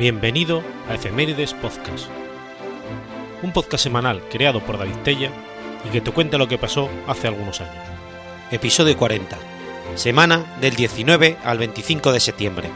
Bienvenido a Efemérides Podcast, un podcast semanal creado por David Tella y que te cuenta lo que pasó hace algunos años. Episodio 40. Semana del 19 al 25 de septiembre.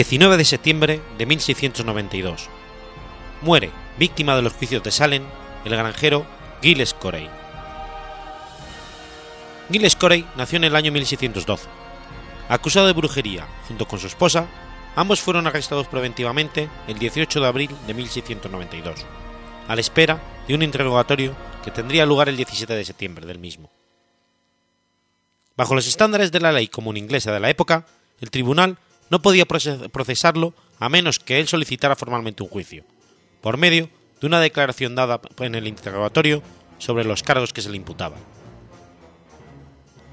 19 de septiembre de 1692. Muere, víctima de los juicios de Salem, el granjero Giles Corey. Giles Corey nació en el año 1612. Acusado de brujería junto con su esposa, ambos fueron arrestados preventivamente el 18 de abril de 1692, a la espera de un interrogatorio que tendría lugar el 17 de septiembre del mismo. Bajo los estándares de la ley común inglesa de la época, el tribunal no podía procesarlo a menos que él solicitara formalmente un juicio, por medio de una declaración dada en el interrogatorio sobre los cargos que se le imputaban.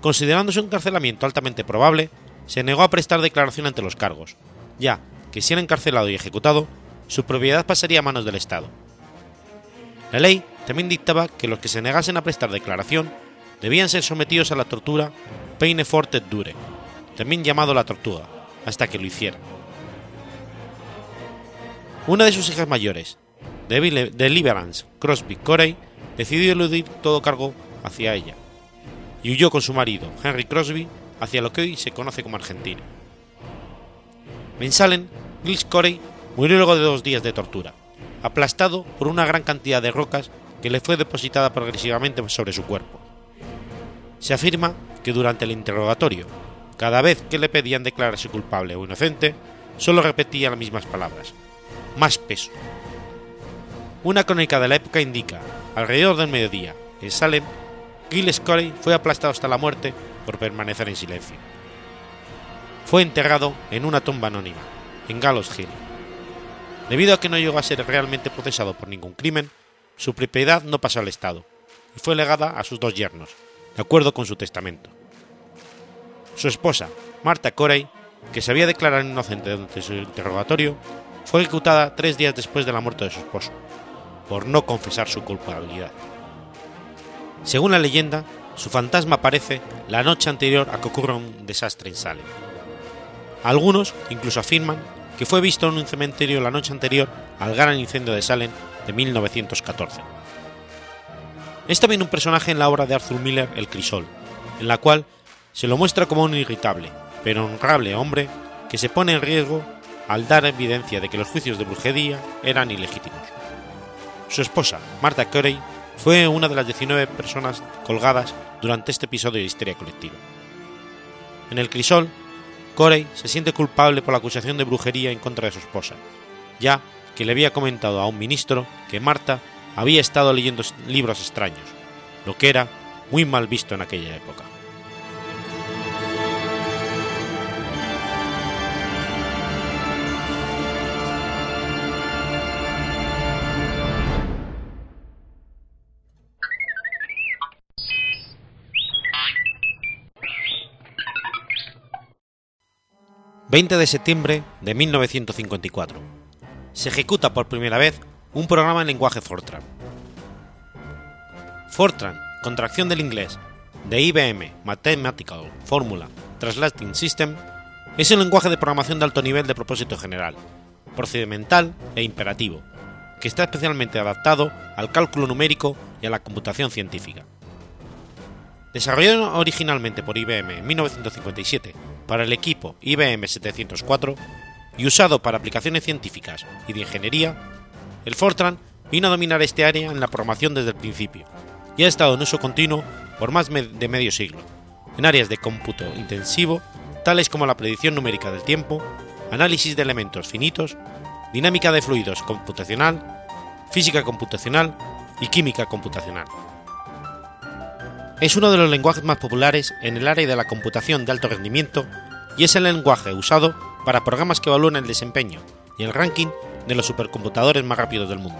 Considerándose un encarcelamiento altamente probable, se negó a prestar declaración ante los cargos, ya que si era encarcelado y ejecutado, su propiedad pasaría a manos del Estado. La ley también dictaba que los que se negasen a prestar declaración debían ser sometidos a la tortura peine forte dure, también llamado la tortuga, hasta que lo hiciera. Una de sus hijas mayores, Deliverance Crosby Corey, decidió eludir todo cargo hacia ella y huyó con su marido, Henry Crosby, hacia lo que hoy se conoce como Argentina. En Salem, Giles Corey murió luego de dos días de tortura, aplastado por una gran cantidad de rocas que le fue depositada progresivamente sobre su cuerpo. Se afirma que durante el interrogatorio cada vez que le pedían declararse culpable o inocente, solo repetía las mismas palabras. Más peso. Una crónica de la época indica, alrededor del mediodía, en Salem, Giles Corey fue aplastado hasta la muerte por permanecer en silencio. Fue enterrado en una tumba anónima, en Gallows Hill. Debido a que no llegó a ser realmente procesado por ningún crimen, su propiedad no pasó al Estado y fue legada a sus dos yernos, de acuerdo con su testamento. Su esposa, Marta Corey, que se había declarado inocente durante su interrogatorio, fue ejecutada tres días después de la muerte de su esposo, por no confesar su culpabilidad. Según la leyenda, su fantasma aparece la noche anterior a que ocurra un desastre en Salem. Algunos incluso afirman que fue visto en un cementerio la noche anterior al gran incendio de Salem de 1914. Es también un personaje en la obra de Arthur Miller El Crisol, en la cual se lo muestra como un irritable, pero honrable hombre que se pone en riesgo al dar evidencia de que los juicios de brujería eran ilegítimos. Su esposa, Martha Corey, fue una de las 19 personas colgadas durante este episodio de histeria colectiva. En el crisol, Corey se siente culpable por la acusación de brujería en contra de su esposa, ya que le había comentado a un ministro que Marta había estado leyendo libros extraños, lo que era muy mal visto en aquella época. 20 de septiembre de 1954. Se ejecuta por primera vez un programa en lenguaje Fortran. Fortran, contracción del inglés de IBM Mathematical Formula Translating System, es un lenguaje de programación de alto nivel de propósito general, procedimental e imperativo, que está especialmente adaptado al cálculo numérico y a la computación científica. Desarrollado originalmente por IBM en 1957 para el equipo IBM 704 y usado para aplicaciones científicas y de ingeniería, el Fortran vino a dominar este área en la programación desde el principio y ha estado en uso continuo por más de medio siglo, en áreas de cómputo intensivo tales como la predicción numérica del tiempo, análisis de elementos finitos, dinámica de fluidos computacional, física computacional y química computacional. Es uno de los lenguajes más populares en el área de la computación de alto rendimiento y es el lenguaje usado para programas que evalúan el desempeño y el ranking de los supercomputadores más rápidos del mundo.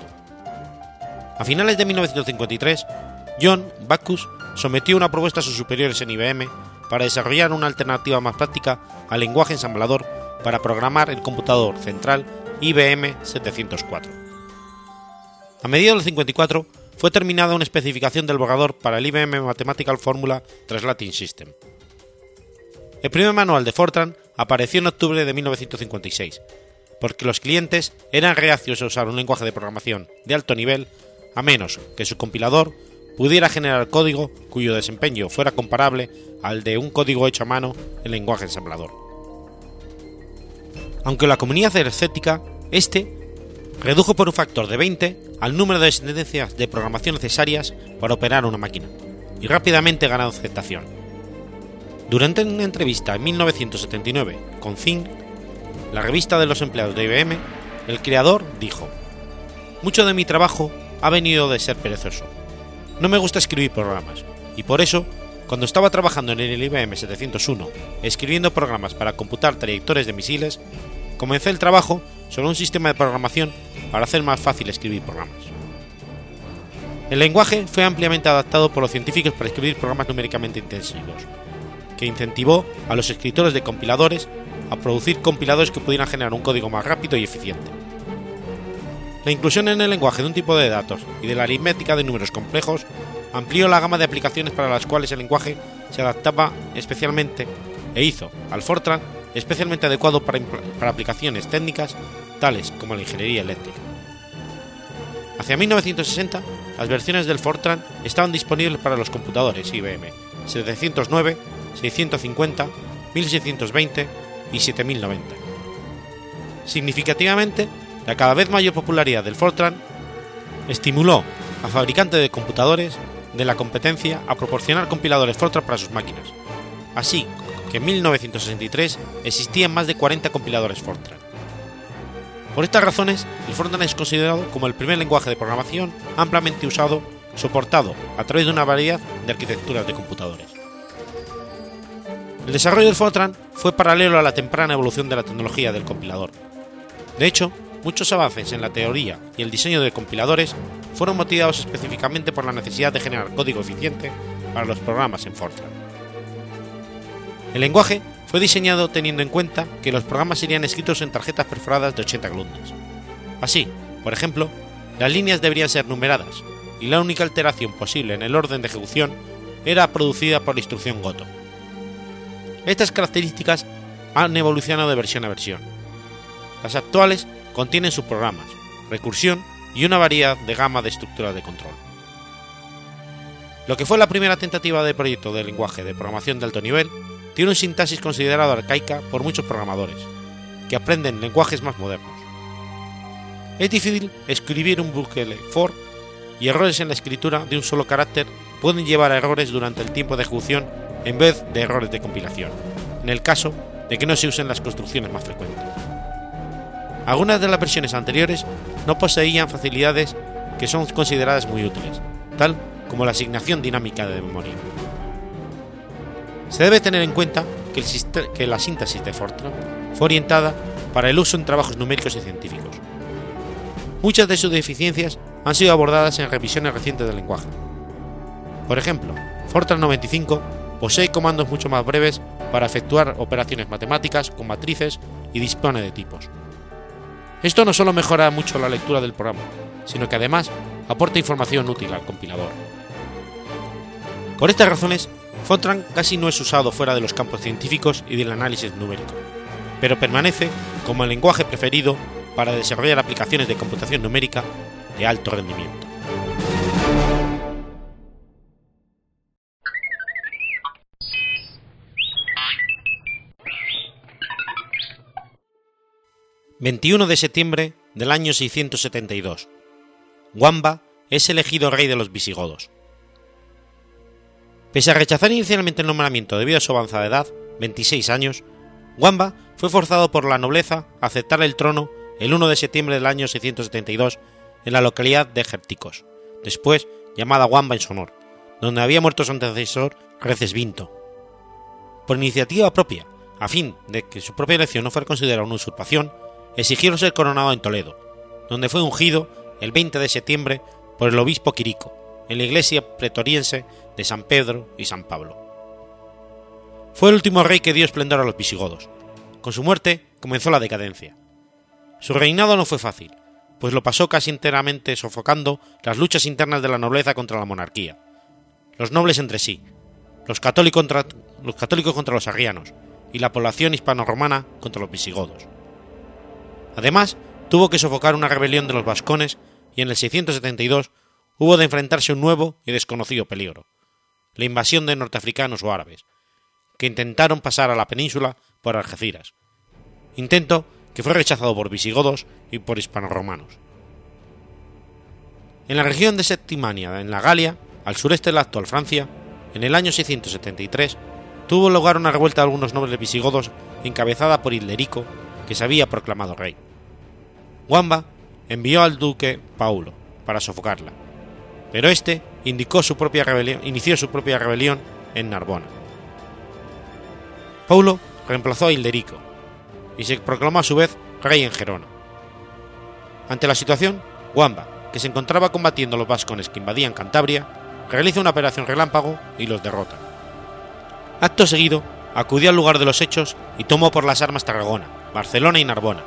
A finales de 1953, John Bacchus sometió una propuesta a sus superiores en IBM para desarrollar una alternativa más práctica al lenguaje ensamblador para programar el computador central IBM 704. A mediados del 54 fue terminada una especificación del borrador para el IBM Mathematical Formula Translating System. El primer manual de Fortran apareció en octubre de 1956, porque los clientes eran reacios a usar un lenguaje de programación de alto nivel a menos que su compilador pudiera generar código cuyo desempeño fuera comparable al de un código hecho a mano en lenguaje ensamblador. Aunque la comunidad era escéptica, este redujo por un factor de 20 al número de sentencias de programación necesarias para operar una máquina, y rápidamente ganó aceptación. Durante una entrevista en 1979 con Zing, la revista de los empleados de IBM, el creador dijo, Mucho de mi trabajo ha venido de ser perezoso. No me gusta escribir programas, y por eso, cuando estaba trabajando en el IBM 701, escribiendo programas para computar trayectorias de misiles, comencé el trabajo sobre un sistema de programación para hacer más fácil escribir programas. El lenguaje fue ampliamente adaptado por los científicos para escribir programas numéricamente intensivos, que incentivó a los escritores de compiladores a producir compiladores que pudieran generar un código más rápido y eficiente. La inclusión en el lenguaje de un tipo de datos y de la aritmética de números complejos amplió la gama de aplicaciones para las cuales el lenguaje se adaptaba especialmente e hizo al Fortran especialmente adecuado para, para aplicaciones técnicas tales como la ingeniería eléctrica. Hacia 1960, las versiones del Fortran estaban disponibles para los computadores IBM 709, 650, 1620 y 7090. Significativamente, la cada vez mayor popularidad del Fortran estimuló a fabricantes de computadores de la competencia a proporcionar compiladores Fortran para sus máquinas, así que en 1963 existían más de 40 compiladores Fortran. Por estas razones, el Fortran es considerado como el primer lenguaje de programación ampliamente usado, soportado a través de una variedad de arquitecturas de computadores. El desarrollo del Fortran fue paralelo a la temprana evolución de la tecnología del compilador. De hecho, muchos avances en la teoría y el diseño de compiladores fueron motivados específicamente por la necesidad de generar código eficiente para los programas en Fortran. El lenguaje fue diseñado teniendo en cuenta que los programas serían escritos en tarjetas perforadas de 80 columnas. Así, por ejemplo, las líneas deberían ser numeradas, y la única alteración posible en el orden de ejecución era producida por la instrucción Goto. Estas características han evolucionado de versión a versión. Las actuales contienen subprogramas, recursión y una variedad de gama de estructuras de control. Lo que fue la primera tentativa de proyecto de lenguaje de programación de alto nivel tiene un sintaxis considerado arcaica por muchos programadores, que aprenden lenguajes más modernos. Es difícil escribir un bucle for y errores en la escritura de un solo carácter pueden llevar a errores durante el tiempo de ejecución en vez de errores de compilación, en el caso de que no se usen las construcciones más frecuentes. Algunas de las versiones anteriores no poseían facilidades que son consideradas muy útiles, tal como la asignación dinámica de memoria. Se debe tener en cuenta que, la síntesis de Fortran fue orientada para el uso en trabajos numéricos y científicos. Muchas de sus deficiencias han sido abordadas en revisiones recientes del lenguaje. Por ejemplo, Fortran 95 posee comandos mucho más breves para efectuar operaciones matemáticas con matrices y dispone de tipos. Esto no solo mejora mucho la lectura del programa, sino que además aporta información útil al compilador. Por estas razones, Fortran casi no es usado fuera de los campos científicos y del análisis numérico, pero permanece como el lenguaje preferido para desarrollar aplicaciones de computación numérica de alto rendimiento. 21 de septiembre del año 672. Wamba es elegido rey de los visigodos. Pese a rechazar inicialmente el nombramiento debido a su avanzada edad, 26 años, Wamba fue forzado por la nobleza a aceptar el trono el 1 de septiembre del año 672 en la localidad de Gerticos, después llamada Wamba en su honor, donde había muerto su antecesor Recesvinto. Por iniciativa propia, a fin de que su propia elección no fuera considerada una usurpación, exigieron ser coronado en Toledo, donde fue ungido el 20 de septiembre por el obispo Quirico, en la iglesia pretoriense de San Pedro y San Pablo. Fue el último rey que dio esplendor a los visigodos. Con su muerte comenzó la decadencia. Su reinado no fue fácil, pues lo pasó casi enteramente sofocando las luchas internas de la nobleza contra la monarquía, los nobles entre sí, los católicos contra los, arrianos y la población hispano-romana contra los visigodos. Además, tuvo que sofocar una rebelión de los vascones y en el 672 hubo de enfrentarse a un nuevo y desconocido peligro, la invasión de norteafricanos o árabes, que intentaron pasar a la península por Algeciras, intento que fue rechazado por visigodos y por hispanoromanos. En la región de Septimania, en la Galia, al sureste de la actual Francia, en el año 673, tuvo lugar una revuelta de algunos nobles visigodos encabezada por Hilderico, que se había proclamado rey. Wamba envió al duque Paulo para sofocarla, pero este indicó su propia inició su propia rebelión en Narbona. Paulo reemplazó a Hilderico, y se proclamó a su vez rey en Gerona. Ante la situación, Wamba, que se encontraba combatiendo los vascones que invadían Cantabria, realiza una operación relámpago y los derrota. Acto seguido, acudió al lugar de los hechos y tomó por las armas Tarragona, Barcelona y Narbona,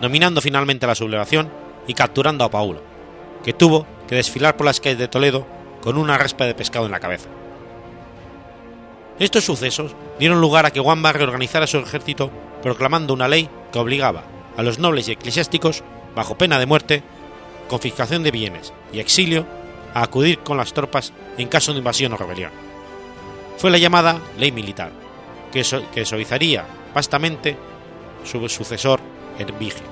dominando finalmente la sublevación y capturando a Paulo, que tuvo que desfilar por las calles de Toledo con una raspa de pescado en la cabeza. Estos sucesos dieron lugar a que Wamba reorganizara su ejército proclamando una ley que obligaba a los nobles y eclesiásticos, bajo pena de muerte, confiscación de bienes y exilio, a acudir con las tropas en caso de invasión o rebelión. Fue la llamada ley militar, que, suavizaría vastamente su sucesor Ervige.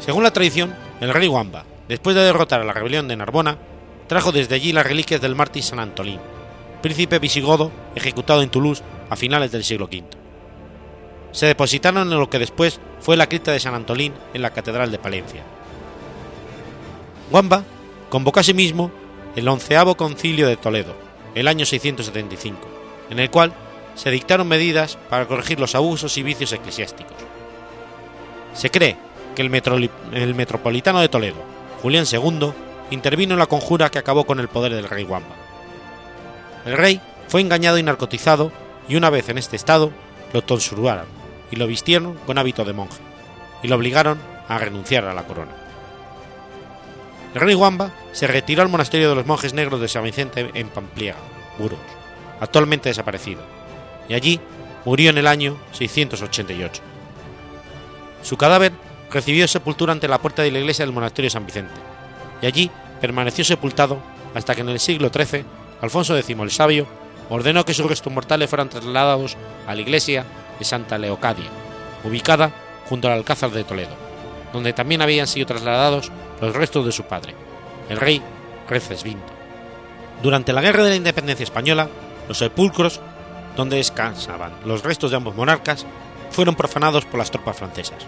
Según la tradición, el rey Wamba, después de derrotar a la rebelión de Narbona, trajo desde allí las reliquias del mártir San Antolín, príncipe visigodo ejecutado en Toulouse a finales del siglo V se depositaron en lo que después fue la cripta de San Antolín en la Catedral de Palencia. Wamba convocó asimismo el onceavo concilio de Toledo, el año 675, en el cual se dictaron medidas para corregir los abusos y vicios eclesiásticos. Se cree que el metropolitano de Toledo, Julián II, intervino en la conjura que acabó con el poder del rey Wamba. El rey fue engañado y narcotizado y una vez en este estado lo tonsuraron y lo vistieron con hábito de monje, y lo obligaron a renunciar a la corona. El rey Wamba se retiró al monasterio de los monjes negros de San Vicente en Pampliega, Burgos, actualmente desaparecido, y allí murió en el año 688. Su cadáver recibió sepultura ante la puerta de la iglesia del monasterio San Vicente, y allí permaneció sepultado hasta que en el siglo XIII Alfonso X el Sabio ordenó que sus restos mortales fueran trasladados a la iglesia de Santa Leocadia, ubicada junto al Alcázar de Toledo, donde también habían sido trasladados los restos de su padre, el rey Recesvinto. Durante la Guerra de la Independencia Española, los sepulcros donde descansaban los restos de ambos monarcas fueron profanados por las tropas francesas.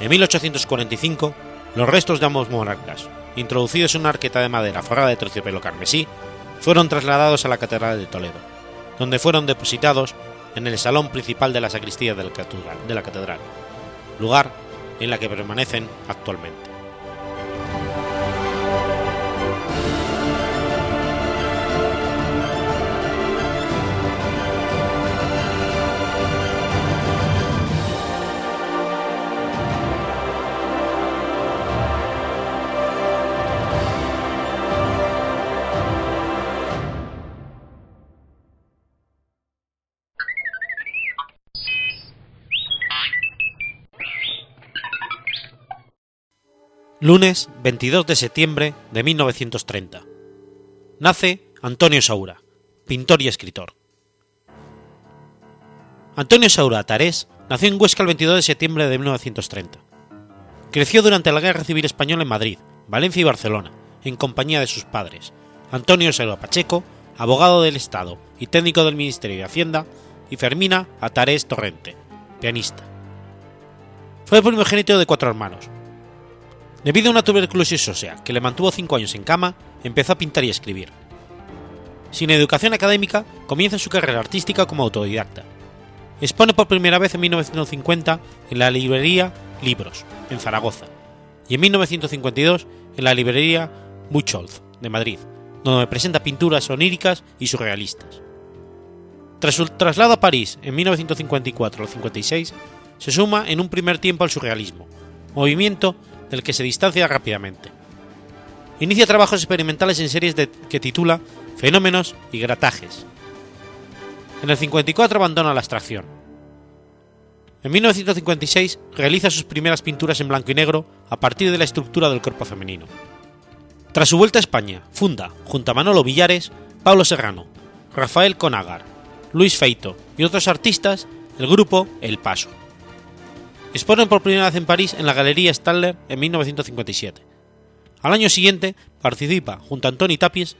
En 1845, los restos de ambos monarcas, introducidos en una arqueta de madera forrada de terciopelo carmesí, fueron trasladados a la Catedral de Toledo, donde fueron depositados en el salón principal de la sacristía de la catedral, lugar en la que permanecen actualmente. 'Lunes 22 de septiembre de 1930. Nace Antonio Saura, pintor y escritor. Antonio Saura Tarés nació en Huesca el 22 de septiembre de 1930. Creció durante la Guerra Civil Española en Madrid, Valencia y Barcelona, en compañía de sus padres, Antonio Saura Pacheco, abogado del Estado y técnico del Ministerio de Hacienda, y Fermina Atarés Torrente, pianista. Fue el primogénito de cuatro hermanos, Debido a una tuberculosis ósea que le mantuvo cinco años en cama, empezó a pintar y escribir. Sin educación académica, comienza su carrera artística como autodidacta. Expone por primera vez en 1950 en la librería Libros, en Zaragoza, y en 1952 en la librería Buchholz, de Madrid, donde presenta pinturas oníricas y surrealistas. Tras su traslado a París en 1954 56, se suma en un primer tiempo al surrealismo, movimiento del que se distancia rápidamente. Inicia trabajos experimentales en series que titula Fenómenos y Gratajes. En el 54 abandona la abstracción. En 1956 realiza sus primeras pinturas en blanco y negro a partir de la estructura del cuerpo femenino. Tras su vuelta a España, funda, junto a Manolo Villares, Pablo Serrano, Rafael Conagar, Luis Feito y otros artistas, el grupo El Paso. Exponen por primera vez en París en la Galería Staller en 1957. Al año siguiente participa junto a Antoni Tapies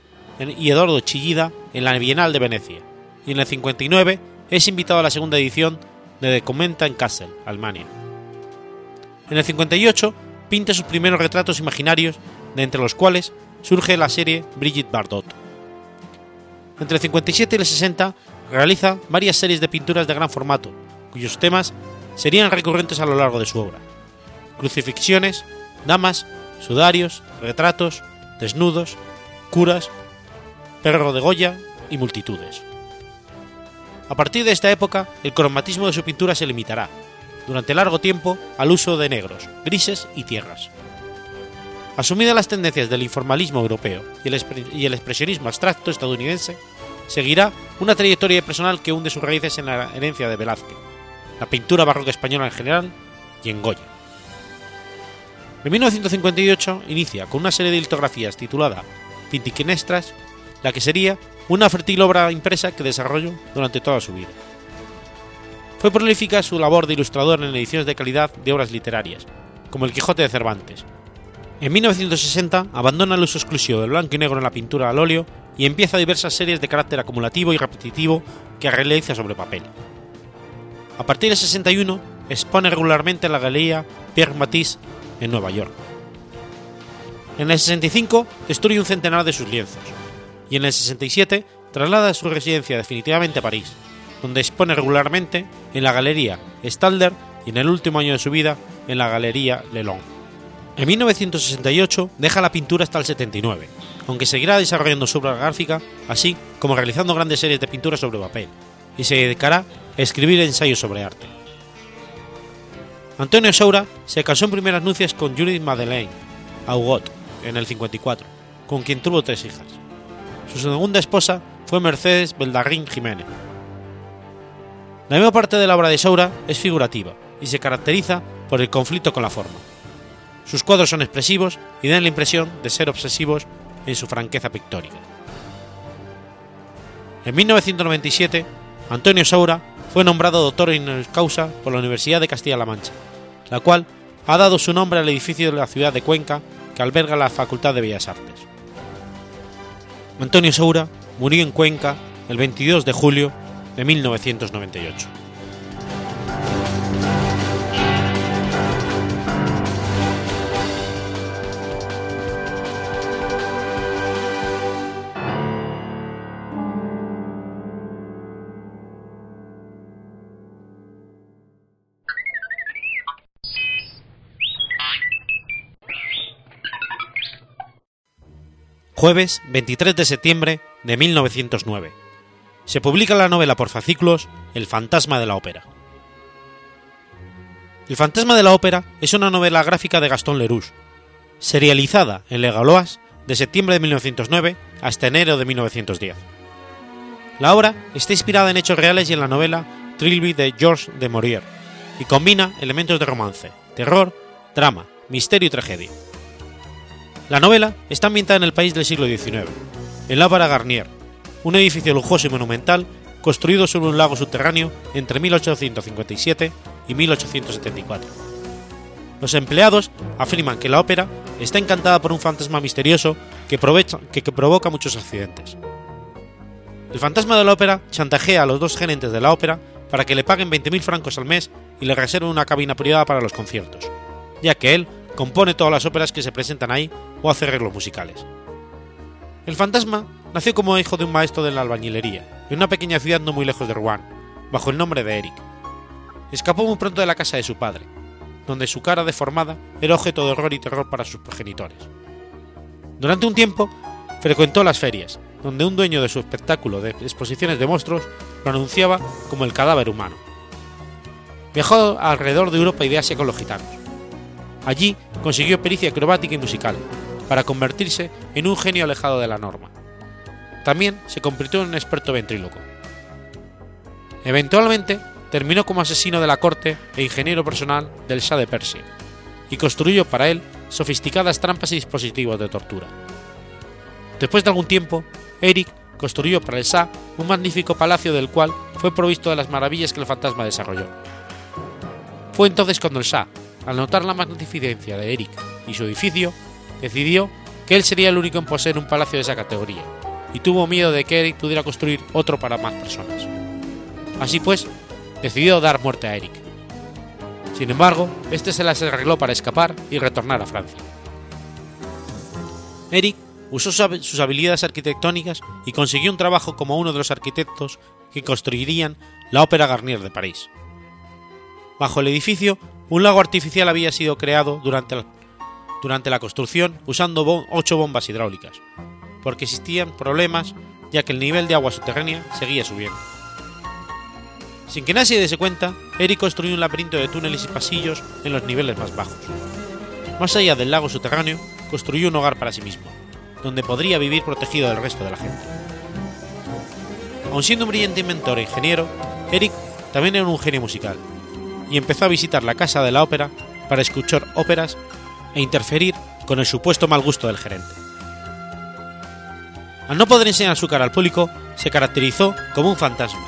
y Eduardo Chillida en la Bienal de Venecia, y en el 59 es invitado a la segunda edición de Documenta en Kassel, Alemania. En el 58 pinta sus primeros retratos imaginarios, de entre los cuales surge la serie Brigitte Bardot. Entre el 57 y el 60 realiza varias series de pinturas de gran formato, cuyos temas serían recurrentes a lo largo de su obra. Crucifixiones, damas, sudarios, retratos, desnudos, curas, perro de Goya y multitudes. A partir de esta época, el cromatismo de su pintura se limitará, durante largo tiempo, al uso de negros, grises y tierras. Asumidas las tendencias del informalismo europeo y el, expresionismo abstracto estadounidense, seguirá una trayectoria personal que hunde sus raíces en la herencia de Velázquez, la pintura barroca española en general y en Goya. En 1958 inicia con una serie de litografías titulada Pintiquinestras, la que sería una fértil obra impresa que desarrolló durante toda su vida. Fue prolífica su labor de ilustrador en ediciones de calidad de obras literarias, como El Quijote de Cervantes. En 1960 abandona el uso exclusivo del blanco y negro en la pintura al óleo y empieza diversas series de carácter acumulativo y repetitivo que realiza sobre papel. A partir de 61 expone regularmente en la galería Pierre Matisse en Nueva York. En el 65 destruye un centenar de sus lienzos y en el 67 traslada su residencia definitivamente a París, donde expone regularmente en la Galería Stalder y en el último año de su vida en la Galería Lelon. En 1968 deja la pintura hasta el 79, aunque seguirá desarrollando su obra gráfica, así como realizando grandes series de pinturas sobre papel, y se dedicará escribir ensayos sobre arte. Antonio Saura se casó en primeras nupcias con Judith Madeleine Augot en el 54, con quien tuvo tres hijas. Su segunda esposa fue Mercedes Beldarrín Jiménez. La misma parte de la obra de Saura es figurativa y se caracteriza por el conflicto con la forma. Sus cuadros son expresivos y dan la impresión de ser obsesivos en su franqueza pictórica. En 1997, Antonio Saura fue nombrado doctor en causa por la Universidad de Castilla-La Mancha, la cual ha dado su nombre al edificio de la ciudad de Cuenca que alberga la Facultad de Bellas Artes. Antonio Saura murió en Cuenca el 22 de julio de 1998. Jueves 23 de septiembre de 1909. Se publica la novela por fascículos El fantasma de la ópera. El fantasma de la ópera es una novela gráfica de Gastón Leroux, serializada en Le Gaulois de septiembre de 1909 hasta enero de 1910. La obra está inspirada en hechos reales y en la novela Trilby de Georges de Maurier, y combina elementos de romance, terror, drama, misterio y tragedia. La novela está ambientada en el país del siglo XIX, en L'Ávara Garnier, un edificio lujoso y monumental construido sobre un lago subterráneo entre 1857 y 1874. Los empleados afirman que la ópera está encantada por un fantasma misterioso que, que, que provoca muchos accidentes. El fantasma de la ópera chantajea a los dos gerentes de la ópera para que le paguen 20.000 francos al mes y le reserven una cabina privada para los conciertos, ya que él compone todas las óperas que se presentan ahí o hace arreglos musicales. El fantasma nació como hijo de un maestro de la albañilería, en una pequeña ciudad no muy lejos de Rouen, bajo el nombre de Eric. Escapó muy pronto de la casa de su padre, donde su cara deformada era objeto de horror y terror para sus progenitores. Durante un tiempo, frecuentó las ferias, donde un dueño de su espectáculo de exposiciones de monstruos lo anunciaba como el cadáver humano. Viajó alrededor de Europa y de Asia con los gitanos. Allí consiguió pericia acrobática y musical, para convertirse en un genio alejado de la norma. También se convirtió en un experto ventríloco. Eventualmente terminó como asesino de la corte e ingeniero personal del Shah de Persia, y construyó para él sofisticadas trampas y dispositivos de tortura. Después de algún tiempo, Eric construyó para el Shah un magnífico palacio del cual fue provisto de las maravillas que el fantasma desarrolló. Fue entonces cuando el Shah, al notar la magnificencia de Eric y su edificio, decidió que él sería el único en poseer un palacio de esa categoría, y tuvo miedo de que Eric pudiera construir otro para más personas. Así pues, decidió dar muerte a Eric. Sin embargo, este se las arregló para escapar y retornar a Francia. Eric usó sus habilidades arquitectónicas y consiguió un trabajo como uno de los arquitectos que construirían la Ópera Garnier de París. Bajo el edificio, un lago artificial había sido creado durante durante la construcción usando ocho bombas hidráulicas, porque existían problemas ya que el nivel de agua subterránea seguía subiendo. Sin que nadie se diese cuenta, Eric construyó un laberinto de túneles y pasillos en los niveles más bajos. Más allá del lago subterráneo, construyó un hogar para sí mismo, donde podría vivir protegido del resto de la gente. Aun siendo un brillante inventor e ingeniero, Eric también era un genio musical, y empezó a visitar la casa de la ópera para escuchar óperas e interferir con el supuesto mal gusto del gerente. Al no poder enseñar su cara al público, se caracterizó como un fantasma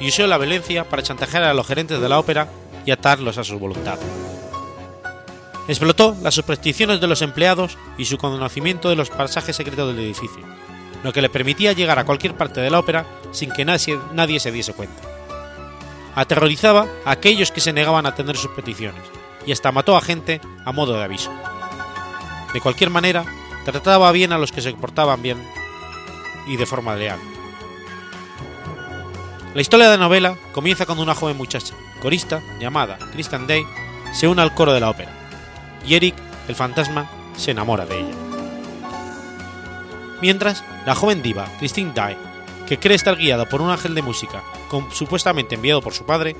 y usó la violencia para chantajear a los gerentes de la ópera y atarlos a su voluntad. Explotó las supersticiones de los empleados y su conocimiento de los pasajes secretos del edificio, lo que le permitía llegar a cualquier parte de la ópera sin que nadie, nadie se diese cuenta. Aterrorizaba a aquellos que se negaban a atender sus peticiones y hasta mató a gente a modo de aviso. De cualquier manera, trataba bien a los que se portaban bien y de forma leal. La historia de la novela comienza cuando una joven muchacha, corista, llamada Kristen Day, se une al coro de la ópera, y Eric, el fantasma, se enamora de ella. Mientras, la joven diva, Christine Day, que cree estar guiada por un ángel de música, supuestamente enviado por su padre,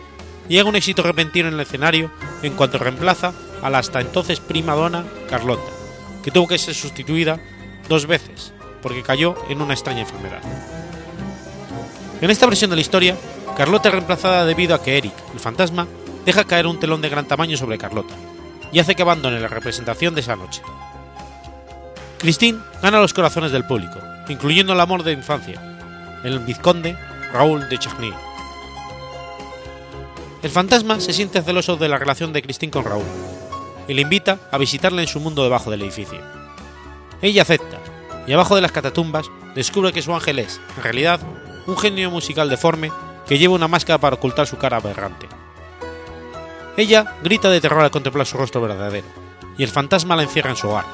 llega un éxito repentino en el escenario en cuanto reemplaza a la hasta entonces prima donna Carlota, que tuvo que ser sustituida dos veces porque cayó en una extraña enfermedad. En esta versión de la historia, Carlota es reemplazada debido a que Eric, el fantasma, deja caer un telón de gran tamaño sobre Carlota y hace que abandone la representación de esa noche. Christine gana los corazones del público, incluyendo el amor de infancia, el vizconde Raúl de Chagny, el fantasma se siente celoso de la relación de Christine con Raúl y le invita a visitarla en su mundo debajo del edificio. Ella acepta y abajo de las catatumbas descubre que su ángel es, en realidad, un genio musical deforme que lleva una máscara para ocultar su cara aberrante. Ella grita de terror al contemplar su rostro verdadero, y el fantasma la encierra en su hogar,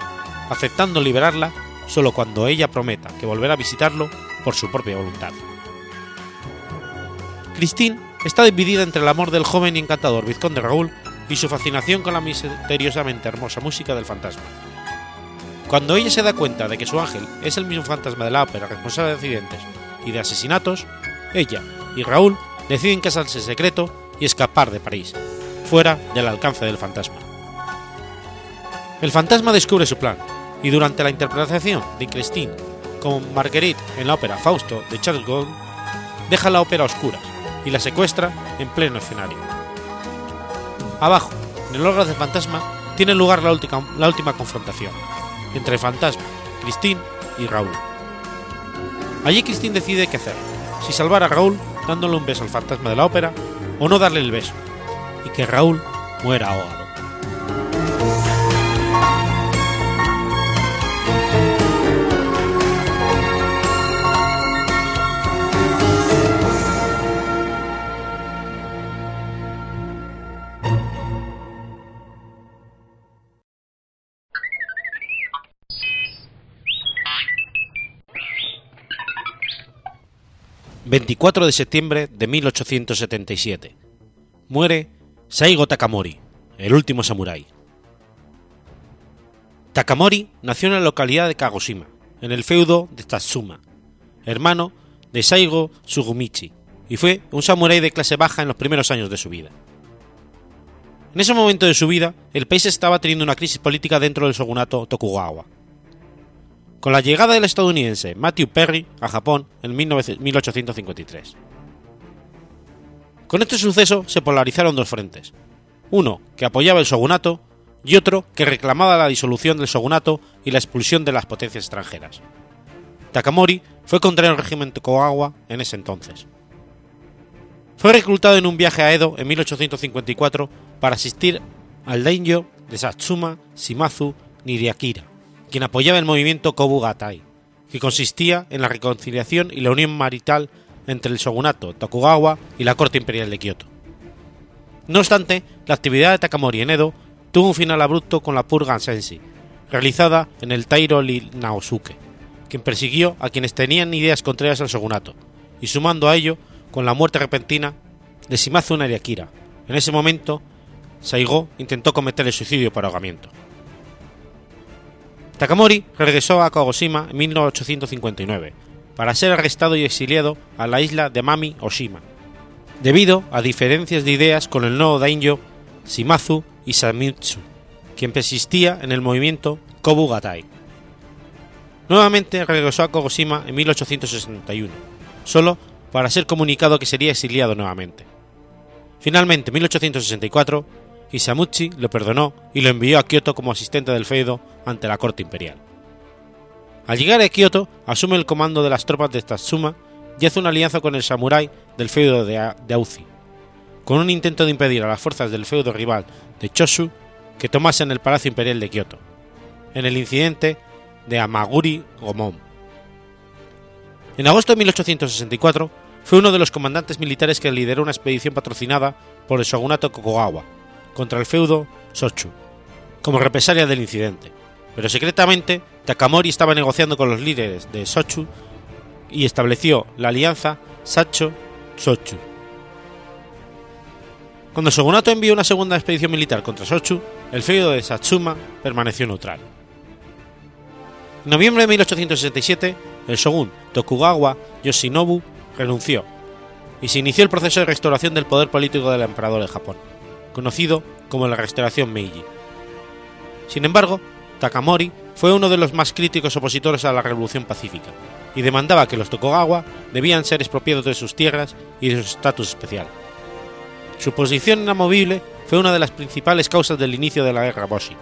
aceptando liberarla solo cuando ella prometa que volverá a visitarlo por su propia voluntad. Christine está dividida entre el amor del joven y encantador vizconde Raúl y su fascinación con la misteriosamente hermosa música del fantasma. Cuando ella se da cuenta de que su ángel es el mismo fantasma de la ópera responsable de accidentes y de asesinatos, ella y Raúl deciden casarse en secreto y escapar de París, fuera del alcance del fantasma. El fantasma descubre su plan y durante la interpretación de Christine como Marguerite en la ópera Fausto de Charles Gould, deja la ópera oscura y la secuestra en pleno escenario. Abajo, en el órgano del fantasma, tiene lugar la última, la última confrontación entre fantasma, Christine y Raúl. Allí Christine decide qué hacer, si salvar a Raúl dándole un beso al fantasma de la ópera o no darle el beso, y que Raúl muera ahogado. 24 de septiembre de 1877. Muere Saigo Takamori, el último samurái. Takamori nació en la localidad de Kagoshima, en el feudo de Tatsuma, hermano de Saigo Sugumichi, y fue un samurái de clase baja en los primeros años de su vida. En ese momento de su vida, el país estaba teniendo una crisis política dentro del shogunato Tokugawa. Con la llegada del estadounidense Matthew Perry a Japón en 1853. Con este suceso se polarizaron dos frentes, uno que apoyaba el shogunato y otro que reclamaba la disolución del shogunato y la expulsión de las potencias extranjeras. Takamori fue contra el régimen Tokugawa en ese entonces. Fue reclutado en un viaje a Edo en 1854 para asistir al daimyo de Satsuma Shimazu Niriakira, quien apoyaba el movimiento Kobugatai, que consistía en la reconciliación y la unión marital entre el shogunato Tokugawa y la corte imperial de Kioto. No obstante, la actividad de Takamori en Edo tuvo un final abrupto con la purga Senshi, realizada en el Tairo Naosuke, quien persiguió a quienes tenían ideas contrarias al shogunato, y sumando a ello con la muerte repentina de Shimazu Nariakira. En ese momento, Saigo intentó cometer el suicidio por ahogamiento. Takamori regresó a Kagoshima en 1859 para ser arrestado y exiliado a la isla de Mami Oshima, debido a diferencias de ideas con el nuevo daimyo Shimazu Isamitsu, quien persistía en el movimiento Kobugatai. Nuevamente regresó a Kagoshima en 1861, solo para ser comunicado que sería exiliado nuevamente. Finalmente, en 1864, Isamuchi lo perdonó y lo envió a Kioto como asistente del feudo ante la corte imperial. Al llegar a Kioto, asume el comando de las tropas de Tatsuma y hace una alianza con el samurái del feudo de, Auzi, con un intento de impedir a las fuerzas del feudo rival de Choshu que tomasen el Palacio Imperial de Kioto, en el incidente de Amaguri Gomon. En agosto de 1864 fue uno de los comandantes militares que lideró una expedición patrocinada por el shogunato Kokogawa contra el feudo Sochu, como represalia del incidente, pero secretamente Takamori estaba negociando con los líderes de Sochu y estableció la alianza Sacho-Sochu. Cuando shogunato envió una segunda expedición militar contra Sochu, el feudo de Satsuma permaneció neutral. En noviembre de 1867, el shogun Tokugawa Yoshinobu renunció y se inició el proceso de restauración del poder político del emperador de Japón, conocido como la Restauración Meiji. Sin embargo, Takamori fue uno de los más críticos opositores a la Revolución Pacífica y demandaba que los Tokugawa debían ser expropiados de sus tierras y de su estatus especial. Su posición inamovible fue una de las principales causas del inicio de la Guerra Boshin.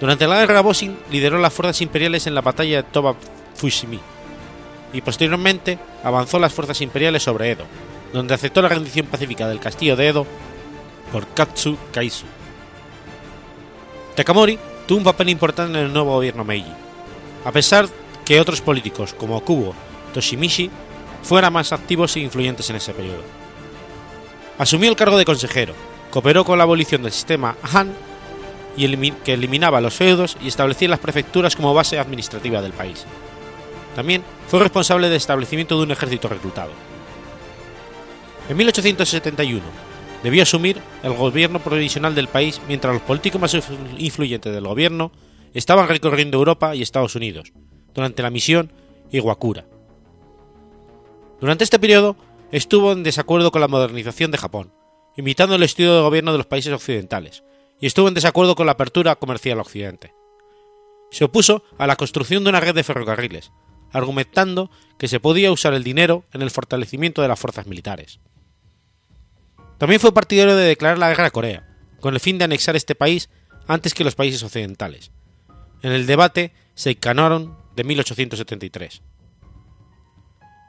Durante la Guerra Boshin lideró las fuerzas imperiales en la batalla de Toba Fushimi y posteriormente avanzó las fuerzas imperiales sobre Edo, donde aceptó la rendición pacífica del castillo de Edo por Katsu Kaisu. Takamori tuvo un papel importante en el nuevo gobierno Meiji, a pesar que otros políticos como Kubo Toshimishi fueran más activos e influyentes en ese periodo. Asumió el cargo de consejero, cooperó con la abolición del sistema Han y que eliminaba los feudos y establecía las prefecturas como base administrativa del país. También fue responsable del establecimiento de un ejército reclutado. En 1871 debió asumir el gobierno provisional del país mientras los políticos más influyentes del gobierno estaban recorriendo Europa y Estados Unidos durante la misión Iwakura. Durante este periodo estuvo en desacuerdo con la modernización de Japón, imitando el estilo de gobierno de los países occidentales, y estuvo en desacuerdo con la apertura comercial Occidente. Se opuso a la construcción de una red de ferrocarriles, argumentando que se podía usar el dinero en el fortalecimiento de las fuerzas militares. También fue partidario de declarar la guerra a Corea, con el fin de anexar este país antes que los países occidentales, en el debate Seikanoron de 1873.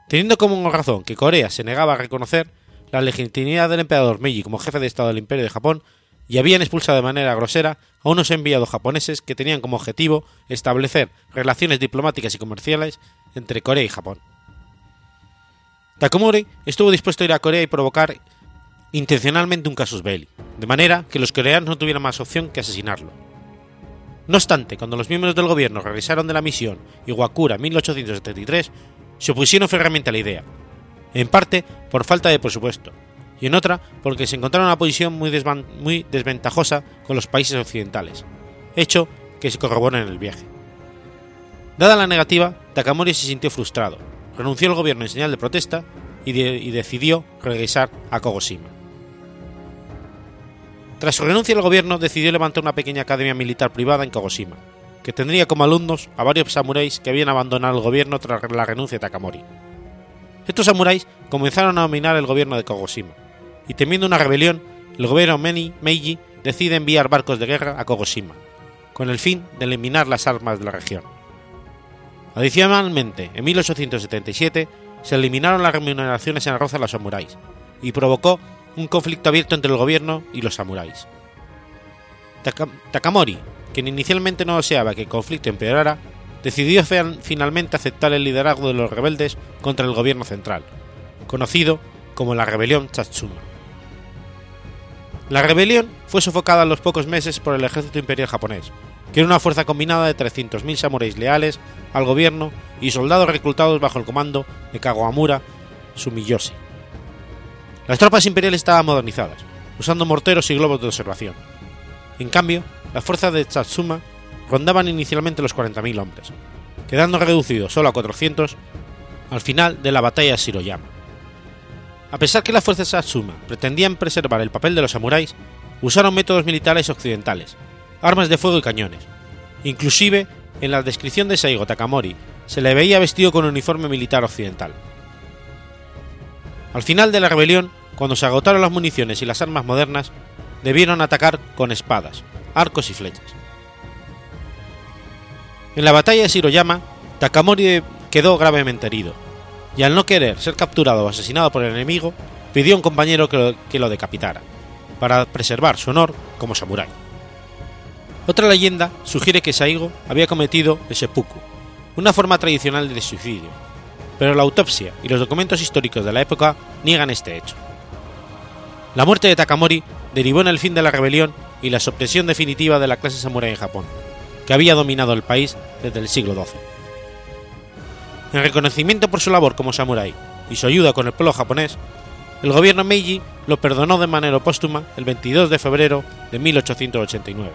Teniendo como razón que Corea se negaba a reconocer la legitimidad del emperador Meiji como jefe de Estado del Imperio de Japón y habían expulsado de manera grosera a unos enviados japoneses que tenían como objetivo establecer relaciones diplomáticas y comerciales entre Corea y Japón. Takamori estuvo dispuesto a ir a Corea y provocar intencionalmente un casus belli, de manera que los coreanos no tuvieran más opción que asesinarlo. No obstante, cuando los miembros del gobierno regresaron de la misión Iwakura en 1873, se opusieron ferramente a la idea, en parte por falta de presupuesto, y en otra porque se encontraron en una posición muy, desventajosa con los países occidentales, hecho que se corroboró en el viaje. Dada la negativa, Takamori se sintió frustrado, renunció al gobierno en señal de protesta y decidió regresar a Kogoshima. Tras su renuncia al gobierno, decidió levantar una pequeña academia militar privada en Kogoshima, que tendría como alumnos a varios samuráis que habían abandonado el gobierno tras la renuncia de Takamori. Estos samuráis comenzaron a dominar el gobierno de Kogoshima, y temiendo una rebelión, el gobierno Meiji decide enviar barcos de guerra a Kogoshima, con el fin de eliminar las armas de la región. Adicionalmente, en 1877 se eliminaron las remuneraciones en arroz a los samuráis, y provocó un conflicto abierto entre el gobierno y los samuráis. Takamori, quien inicialmente no deseaba que el conflicto empeorara, decidió finalmente aceptar el liderazgo de los rebeldes contra el gobierno central, conocido como la rebelión Tsatsuma. La rebelión fue sofocada en los pocos meses por el ejército imperial japonés, que era una fuerza combinada de 300.000 samuráis leales al gobierno y soldados reclutados bajo el comando de Kagomura Sumiyoshi. Las tropas imperiales estaban modernizadas, usando morteros y globos de observación. En cambio, las fuerzas de Tsatsuma rondaban inicialmente los 40.000 hombres, quedando reducidos solo a 400 al final de la batalla de Shiroyama. A pesar que las fuerzas Satsuma pretendían preservar el papel de los samuráis, usaron métodos militares occidentales, armas de fuego y cañones. Inclusive, en la descripción de Saigo Takamori, se le veía vestido con un uniforme militar occidental. Al final de la rebelión, cuando se agotaron las municiones y las armas modernas, debieron atacar con espadas, arcos y flechas. En la batalla de Shiroyama, Takamori quedó gravemente herido, y al no querer ser capturado o asesinado por el enemigo, pidió a un compañero que lo, que lo decapitara, para preservar su honor como samurái. Otra leyenda sugiere que Saigo había cometido el seppuku, una forma tradicional de suicidio, pero la autopsia y los documentos históricos de la época niegan este hecho. La muerte de Takamori derivó en el fin de la rebelión y la supresión definitiva de la clase samurái en Japón, que había dominado el país desde el siglo XII. En reconocimiento por su labor como samurái y su ayuda con el pueblo japonés, el gobierno Meiji lo perdonó de manera póstuma el 22 de febrero de 1889.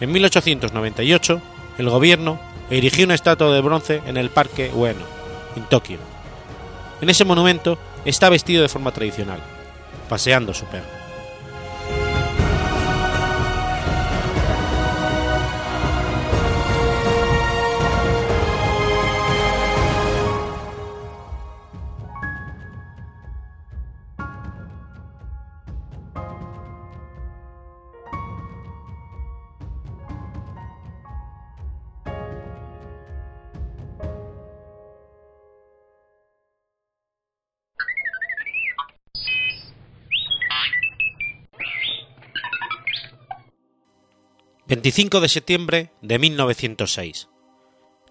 En 1898, el gobierno erigió una estatua de bronce en el Parque Ueno, en Tokio. En ese monumento está vestido de forma tradicional, paseando su perro. 25 de septiembre de 1906.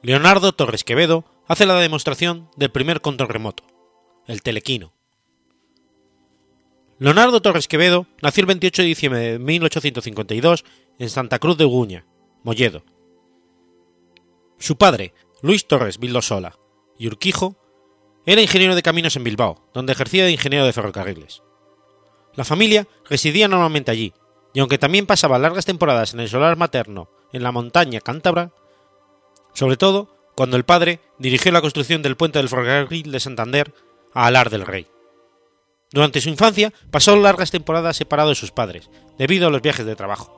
Leonardo Torres Quevedo hace la demostración del primer control remoto, el telequino. Leonardo Torres Quevedo nació el 28 de diciembre de 1852 en Santa Cruz de Uguña, Molledo. Su padre, Luis Torres Vildosola y Urquijo, era ingeniero de caminos en Bilbao, donde ejercía de ingeniero de ferrocarriles. La familia residía normalmente allí, y aunque también pasaba largas temporadas en el solar materno en la montaña cántabra, sobre todo cuando el padre dirigió la construcción del puente del ferrocarril de Santander a Alar del Rey. Durante su infancia pasó largas temporadas separado de sus padres, debido a los viajes de trabajo.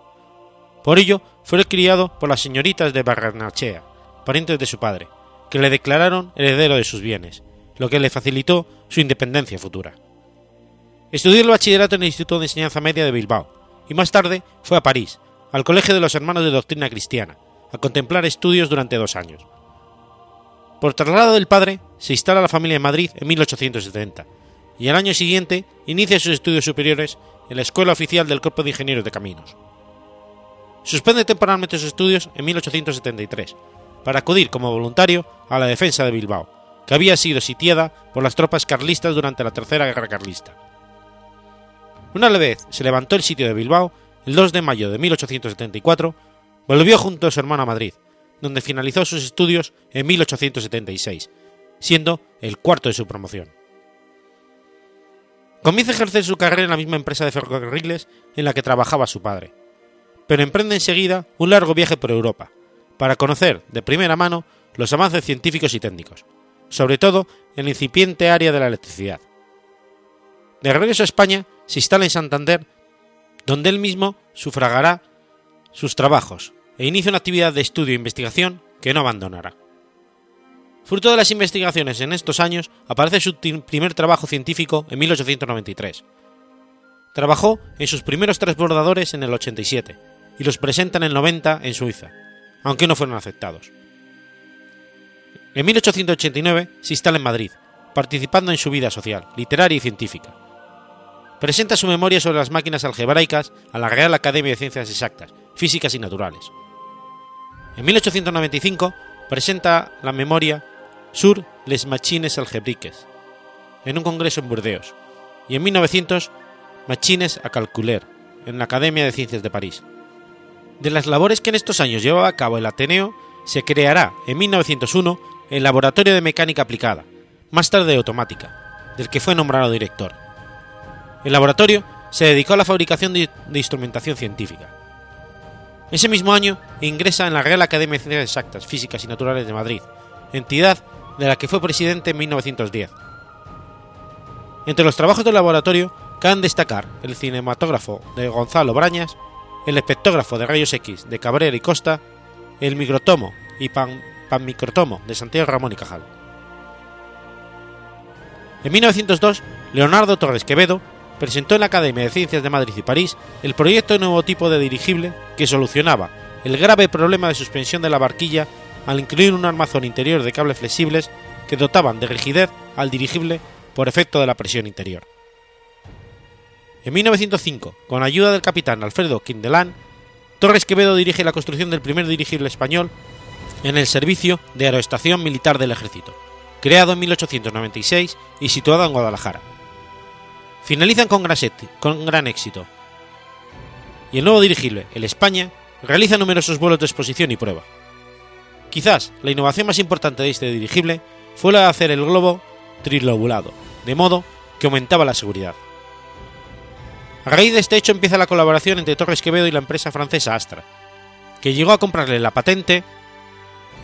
Por ello, fue criado por las señoritas de Barranachea, parientes de su padre, que le declararon heredero de sus bienes, lo que le facilitó su independencia futura. Estudió el bachillerato en el Instituto de Enseñanza Media de Bilbao, y más tarde fue a París, al Colegio de los Hermanos de Doctrina Cristiana, a contemplar estudios durante dos años. Por traslado del padre, se instala la familia en Madrid en 1870, y al año siguiente inicia sus estudios superiores en la Escuela Oficial del Cuerpo de Ingenieros de Caminos. Suspende temporalmente sus estudios en 1873, para acudir como voluntario a la defensa de Bilbao, que había sido sitiada por las tropas carlistas durante la Tercera Guerra Carlista. Una vez se levantó el sitio de Bilbao, el 2 de mayo de 1874, volvió junto a su hermano a Madrid, donde finalizó sus estudios en 1876, siendo el cuarto de su promoción. Comienza a ejercer su carrera en la misma empresa de ferrocarriles en la que trabajaba su padre, pero emprende enseguida un largo viaje por Europa, para conocer de primera mano los avances científicos y técnicos, sobre todo en la incipiente área de la electricidad. De regreso a España, se instala en Santander, donde él mismo sufragará sus trabajos e inicia una actividad de estudio e investigación que no abandonará. Fruto de las investigaciones en estos años aparece su primer trabajo científico en 1893. Trabajó en sus primeros transbordadores en el 87 y los presenta en el 90 en Suiza, aunque no fueron aceptados. En 1889 se instala en Madrid, participando en su vida social, literaria y científica. Presenta su memoria sobre las máquinas algebraicas a la Real Academia de Ciencias Exactas, Físicas y Naturales. En 1895 presenta la memoria Sur les Machines Algebriques en un congreso en Burdeos y en 1900 Machines a Calculer en la Academia de Ciencias de París. De las labores que en estos años llevaba a cabo el Ateneo, se creará en 1901 el Laboratorio de Mecánica Aplicada, más tarde automática, del que fue nombrado director. El laboratorio se dedicó a la fabricación de, instrumentación científica. Ese mismo año ingresa en la Real Academia de Ciencias Exactas, Físicas y Naturales de Madrid, entidad de la que fue presidente en 1910. Entre los trabajos del laboratorio caben destacar el cinematógrafo de Gonzalo Brañas, el espectógrafo de rayos X de Cabrera y Costa, el microtomo y pan, panmicrotomo de Santiago Ramón y Cajal. En 1902, Leonardo Torres Quevedo presentó en la Academia de Ciencias de Madrid y París el proyecto de nuevo tipo de dirigible que solucionaba el grave problema de suspensión de la barquilla al incluir un armazón interior de cables flexibles que dotaban de rigidez al dirigible por efecto de la presión interior. En 1905, con ayuda del capitán Alfredo Quindelán, Torres Quevedo dirige la construcción del primer dirigible español en el servicio de aeroestación militar del ejército, creado en 1896 y situado en Guadalajara. Finalizan con gran, con gran éxito. Y el nuevo dirigible, el España, realiza numerosos vuelos de exposición y prueba. Quizás la innovación más importante de este dirigible fue la de hacer el globo trilobulado, de modo que aumentaba la seguridad. A raíz de este hecho empieza la colaboración entre Torres Quevedo y la empresa francesa Astra, que llegó a comprarle la patente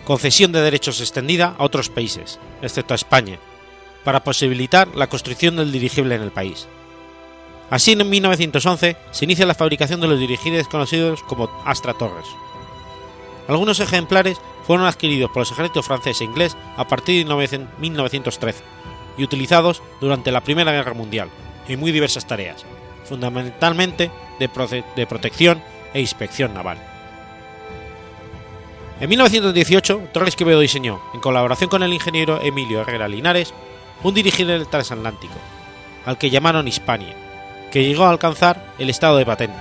concesión de derechos extendida a otros países, excepto a España, para posibilitar la construcción del dirigible en el país. Así, en 1911 se inicia la fabricación de los dirigibles conocidos como Astra Torres. Algunos ejemplares fueron adquiridos por los ejércitos francés e inglés a partir de 1913 y utilizados durante la Primera Guerra Mundial en muy diversas tareas, fundamentalmente de, protección e inspección naval. En 1918, Torres Quevedo diseñó, en colaboración con el ingeniero Emilio Herrera Linares, un dirigible transatlántico, al que llamaron Hispania, que llegó a alcanzar el estado de patente,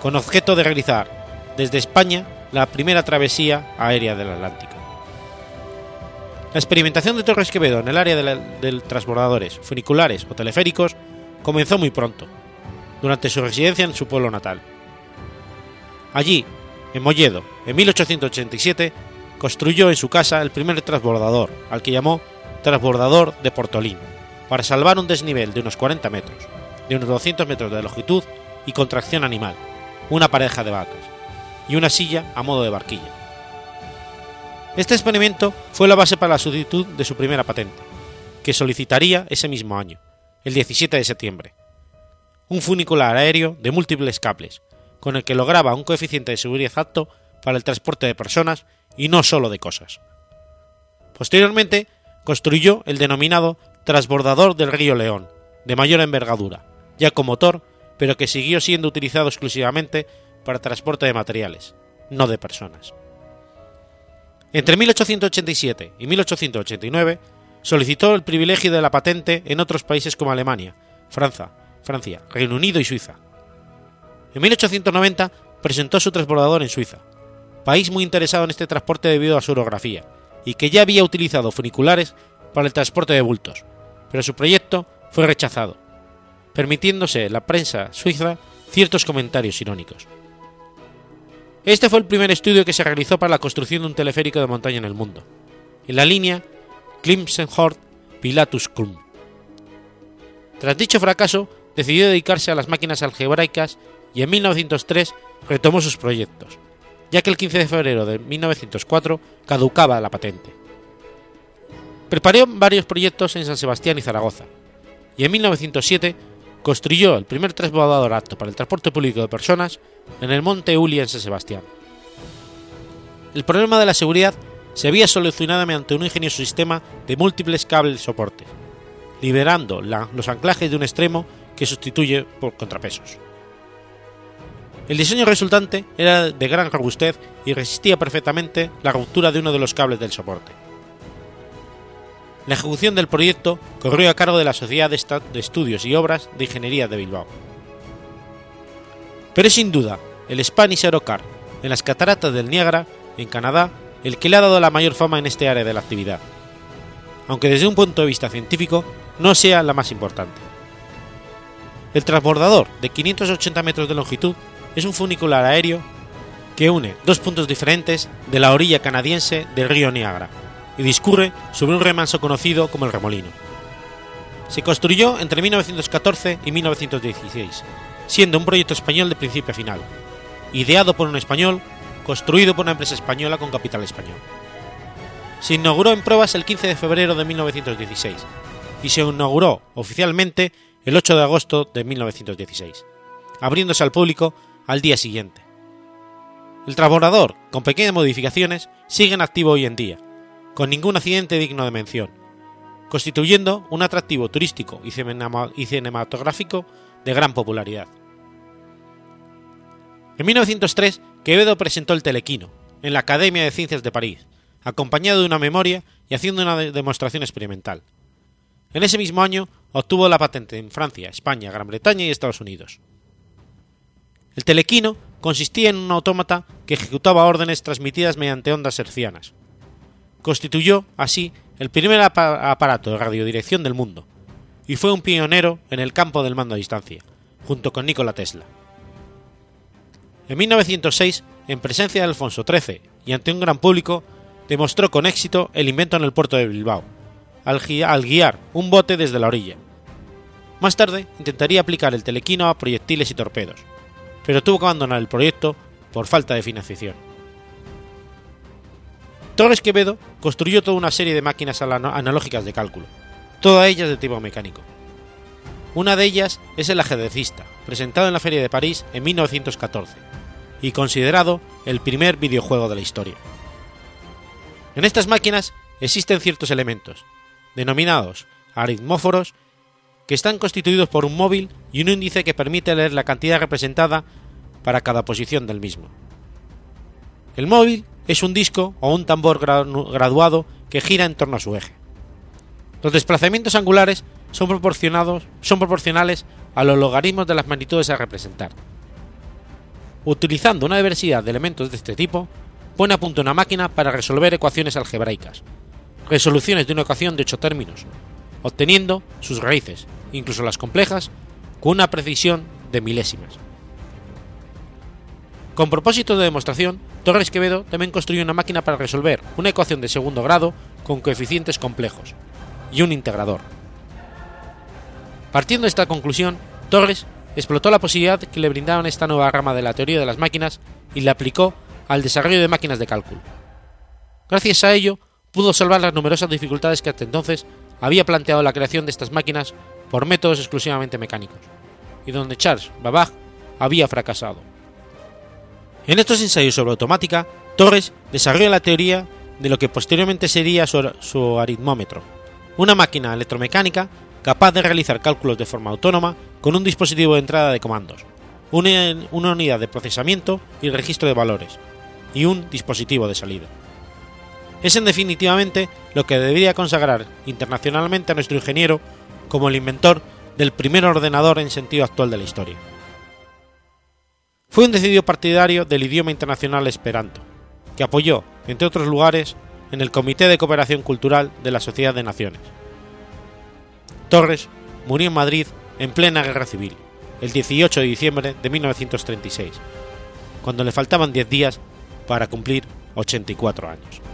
con objeto de realizar desde España la primera travesía aérea del Atlántico. La experimentación de Torres Quevedo en el área de, transbordadores, funiculares o teleféricos comenzó muy pronto, durante su residencia en su pueblo natal. Allí, en Molledo, en 1887, construyó en su casa el primer transbordador, al que llamó transbordador de Portolín, para salvar un desnivel de unos 40 metros, de unos 200 metros de longitud y contracción animal, una pareja de vacas, y una silla a modo de barquilla. Este experimento fue la base para la solicitud de su primera patente, que solicitaría ese mismo año, el 17 de septiembre. Un funicular aéreo de múltiples cables, con el que lograba un coeficiente de seguridad apto para el transporte de personas y no solo de cosas. Posteriormente, construyó el denominado transbordador del río León, de mayor envergadura, ya con motor, pero que siguió siendo utilizado exclusivamente para transporte de materiales, no de personas. Entre 1887 y 1889 solicitó el privilegio de la patente en otros países como Alemania, Francia, Francia, Reino Unido y Suiza, en 1890 presentó su transbordador en Suiza, país muy interesado en este transporte debido a su orografía, y que ya había utilizado funiculares para el transporte de bultos, pero su proyecto fue rechazado, permitiéndose la prensa suiza ciertos comentarios irónicos. Este fue el primer estudio que se realizó para la construcción de un teleférico de montaña en el mundo, en la línea Klimsenhort-Pilatus-Kulm. Tras dicho fracaso, decidió dedicarse a las máquinas algebraicas y en 1903 retomó sus proyectos, ya que el 15 de febrero de 1904 caducaba la patente. Preparó varios proyectos en San Sebastián y Zaragoza, y en 1907 construyó el primer transbordador apto para el transporte público de personas en el monte Uli en San Sebastián. El problema de la seguridad se había solucionado mediante un ingenioso sistema de múltiples cables soporte, liberando los anclajes de un extremo que sustituye por contrapesos. El diseño resultante era de gran robustez y resistía perfectamente la ruptura de uno de los cables del soporte. La ejecución del proyecto corrió a cargo de la Sociedad de Estudios y Obras de Ingeniería de Bilbao. Pero es sin duda el Spanish Aerocar en las cataratas del Niágara, en Canadá, el que le ha dado la mayor fama en este área de la actividad, aunque desde un punto de vista científico no sea la más importante. El transbordador, de 580 metros de longitud, es un funicular aéreo que une dos puntos diferentes de la orilla canadiense del río Niágara y discurre sobre un remanso conocido como el Remolino. Se construyó entre 1914 y 1916, siendo un proyecto español de principio a final, ideado por un español, construido por una empresa española con capital español. Se inauguró en pruebas el 15 de febrero de 1916 y se inauguró oficialmente el 8 de agosto de 1916, abriéndose al público al día siguiente. El transbordador, con pequeñas modificaciones, sigue en activo hoy en día, con ningún accidente digno de mención, constituyendo un atractivo turístico y cinematográfico de gran popularidad. En 1903, Quevedo presentó el telequino en la Academia de Ciencias de París, acompañado de una memoria y haciendo una demostración experimental. En ese mismo año obtuvo la patente en Francia, España, Gran Bretaña y Estados Unidos. El telequino consistía en un autómata que ejecutaba órdenes transmitidas mediante ondas hercianas. Constituyó, así, el primer aparato de radiodirección del mundo, y fue un pionero en el campo del mando a distancia, junto con Nikola Tesla. En 1906, en presencia de Alfonso XIII y ante un gran público, demostró con éxito el invento en el puerto de Bilbao, al, guiar un bote desde la orilla. Más tarde intentaría aplicar el telequino a proyectiles y torpedos, pero tuvo que abandonar el proyecto por falta de financiación. Torres Quevedo construyó toda una serie de máquinas analógicas de cálculo, todas ellas de tipo mecánico. Una de ellas es el ajedrecista, presentado en la Feria de París en 1914, y considerado el primer videojuego de la historia. En estas máquinas existen ciertos elementos, denominados aritmóforos, que están constituidos por un móvil y un índice que permite leer la cantidad representada para cada posición del mismo. El móvil es un disco o un tambor graduado que gira en torno a su eje. Los desplazamientos angulares son, proporcionados, son proporcionales a los logaritmos de las magnitudes a representar. Utilizando una diversidad de elementos de este tipo, pone a punto una máquina para resolver ecuaciones algebraicas, resoluciones de una ecuación de 8 términos, obteniendo sus raíces, incluso las complejas, con una precisión de milésimas. Con propósito de demostración, Torres Quevedo también construyó una máquina para resolver una ecuación de segundo grado con coeficientes complejos y un integrador. Partiendo de esta conclusión, Torres explotó la posibilidad que le brindaban esta nueva rama de la teoría de las máquinas y la aplicó al desarrollo de máquinas de cálculo. Gracias a ello, pudo salvar las numerosas dificultades que hasta entonces había planteado la creación de estas máquinas por métodos exclusivamente mecánicos, y donde Charles Babbage había fracasado. En estos ensayos sobre automática, Torres desarrolla la teoría de lo que posteriormente sería su, aritmómetro, una máquina electromecánica capaz de realizar cálculos de forma autónoma con un dispositivo de entrada de comandos, una, una unidad de procesamiento y registro de valores, y un dispositivo de salida es en definitivamente lo que debería consagrar internacionalmente a nuestro ingeniero como el inventor del primer ordenador en sentido actual de la historia. Fue un decidido partidario del idioma internacional esperanto, que apoyó, entre otros lugares, en el Comité de Cooperación Cultural de la Sociedad de Naciones. Torres murió en Madrid en plena guerra civil, el 18 de diciembre de 1936, cuando le faltaban 10 días para cumplir 84 años.